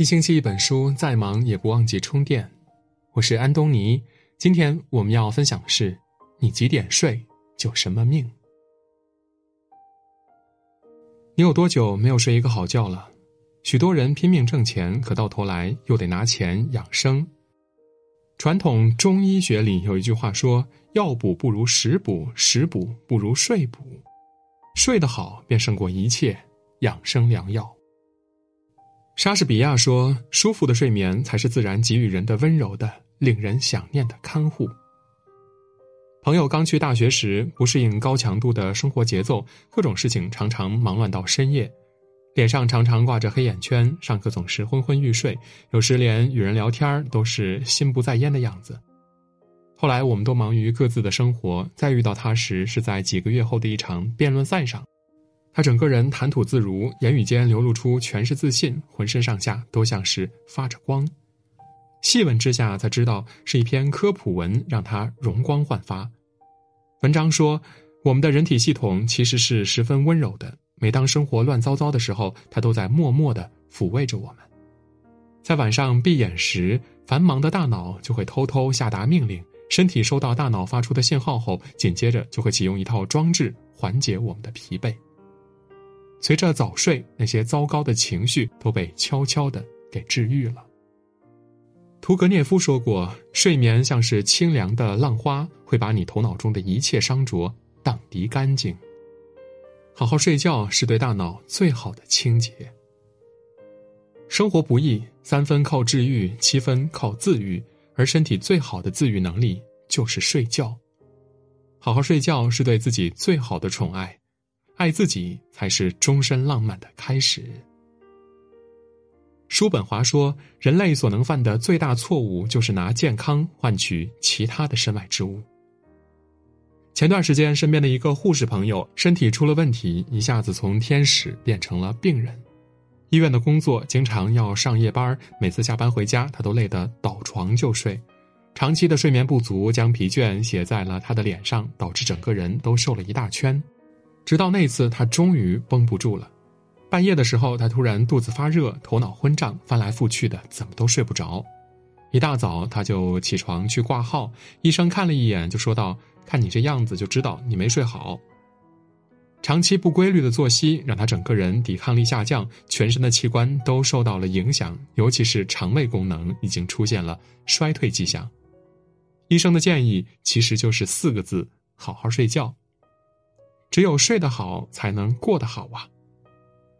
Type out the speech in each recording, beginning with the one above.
一星期一本书，再忙也不忘记充电。我是安东尼，今天我们要分享的是：你几点睡就什么命。你有多久没有睡一个好觉了？许多人拼命挣钱，可到头来又得拿钱养生。传统中医学里有一句话说：“药补不如食补，食补不如睡补。睡得好便胜过一切养生良药。”莎士比亚说：“舒服的睡眠才是自然给予人的温柔的、令人想念的看护。”朋友刚去大学时，不适应高强度的生活节奏，各种事情常常忙乱到深夜，脸上常常挂着黑眼圈，上课总是昏昏欲睡，有时连与人聊天都是心不在焉的样子。后来，我们都忙于各自的生活，再遇到他时，是在几个月后的一场辩论赛上。他整个人谈吐自如，言语间流露出全是自信，浑身上下都像是发着光。细问之下，才知道是一篇科普文让他容光焕发。文章说，我们的人体系统其实是十分温柔的。每当生活乱糟糟的时候，它都在默默的抚慰着我们。在晚上闭眼时，繁忙的大脑就会偷偷下达命令，身体收到大脑发出的信号后，紧接着就会启用一套装置缓解我们的疲惫。随着早睡，那些糟糕的情绪都被悄悄的给治愈了。屠格涅夫说过：“睡眠像是清凉的浪花，会把你头脑中的一切伤浊荡涤干净。”好好睡觉是对大脑最好的清洁。生活不易，三分靠治愈，七分靠自愈，而身体最好的自愈能力就是睡觉。好好睡觉是对自己最好的宠爱。爱自己才是终身浪漫的开始。叔本华说：“人类所能犯的最大错误，就是拿健康换取其他的身外之物。”前段时间，身边的一个护士朋友身体出了问题，一下子从天使变成了病人。医院的工作经常要上夜班，每次下班回家，他都累得倒床就睡。长期的睡眠不足，将疲倦写在了他的脸上，导致整个人都瘦了一大圈。直到那次，他终于绷不住了。半夜的时候，他突然肚子发热，头脑昏胀，翻来覆去的，怎么都睡不着。一大早，他就起床去挂号。医生看了一眼，就说道：“看你这样子，就知道你没睡好。长期不规律的作息，让他整个人抵抗力下降，全身的器官都受到了影响，尤其是肠胃功能已经出现了衰退迹象。医生的建议其实就是四个字：好好睡觉。”只有睡得好，才能过得好啊！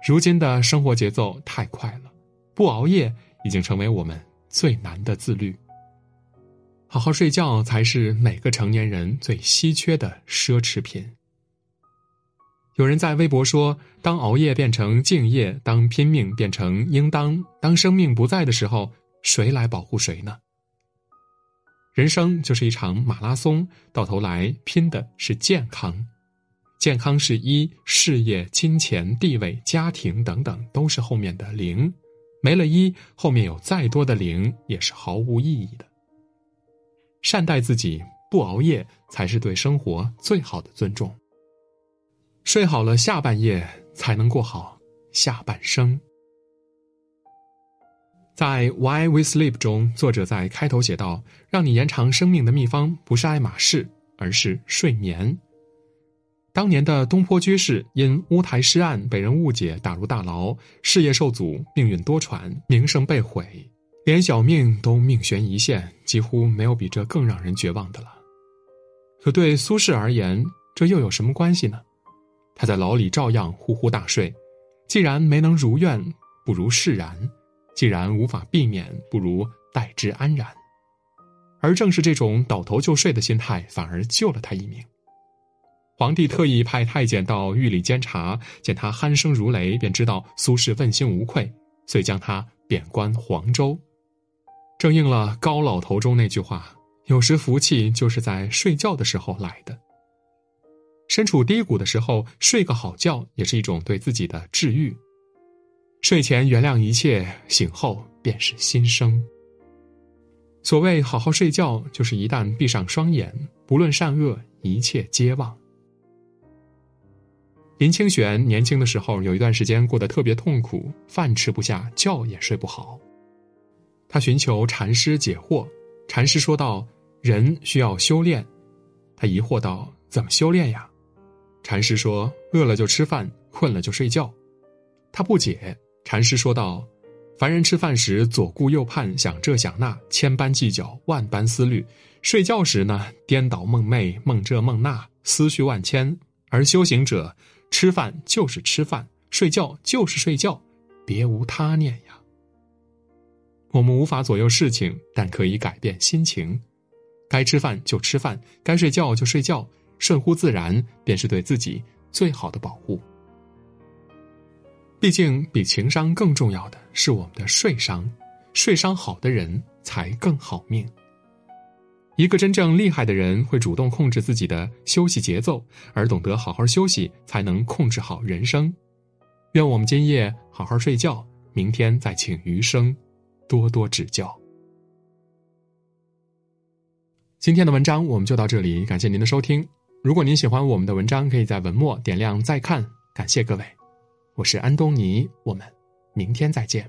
如今的生活节奏太快了，不熬夜已经成为我们最难的自律。好好睡觉才是每个成年人最稀缺的奢侈品。有人在微博说：“当熬夜变成敬业，当拼命变成应当，当生命不在的时候，谁来保护谁呢？”人生就是一场马拉松，到头来拼的是健康。健康是一，事业、金钱、地位、家庭等等都是后面的零，没了一，后面有再多的零也是毫无意义的。善待自己，不熬夜才是对生活最好的尊重。睡好了，下半夜才能过好下半生。在《Why We Sleep》中，作者在开头写道：“让你延长生命的秘方不是爱马仕，而是睡眠。”当年的东坡居士因乌台诗案被人误解，打入大牢，事业受阻，命运多舛，名声被毁，连小命都命悬一线，几乎没有比这更让人绝望的了。可对苏轼而言，这又有什么关系呢？他在牢里照样呼呼大睡。既然没能如愿，不如释然；既然无法避免，不如待之安然。而正是这种倒头就睡的心态，反而救了他一命。皇帝特意派太监到狱里监察，见他鼾声如雷，便知道苏轼问心无愧，遂将他贬官黄州。正应了高老头中那句话：“有时福气就是在睡觉的时候来的。”身处低谷的时候，睡个好觉也是一种对自己的治愈。睡前原谅一切，醒后便是新生。所谓好好睡觉，就是一旦闭上双眼，不论善恶，一切皆忘。林清玄年轻的时候有一段时间过得特别痛苦，饭吃不下，觉也睡不好，他寻求禅师解惑。禅师说道：“人需要修炼。”他疑惑道：“怎么修炼呀？”禅师说：“饿了就吃饭，困了就睡觉。”他不解。禅师说道：“凡人吃饭时左顾右盼，想这想那，千般计较，万般思虑；睡觉时呢，颠倒梦寐，梦这梦那，思绪万千。而修行者，吃饭就是吃饭，睡觉就是睡觉，别无他念呀。”我们无法左右事情，但可以改变心情。该吃饭就吃饭，该睡觉就睡觉，顺乎自然，便是对自己最好的保护。毕竟，比情商更重要的是我们的睡商。睡商好的人才更好命。一个真正厉害的人会主动控制自己的休息节奏，而懂得好好休息，才能控制好人生。愿我们今夜好好睡觉，明天再请余生。多多指教。今天的文章我们就到这里，感谢您的收听。如果您喜欢我们的文章，可以在文末点亮再看。感谢各位，我是安东尼，我们明天再见。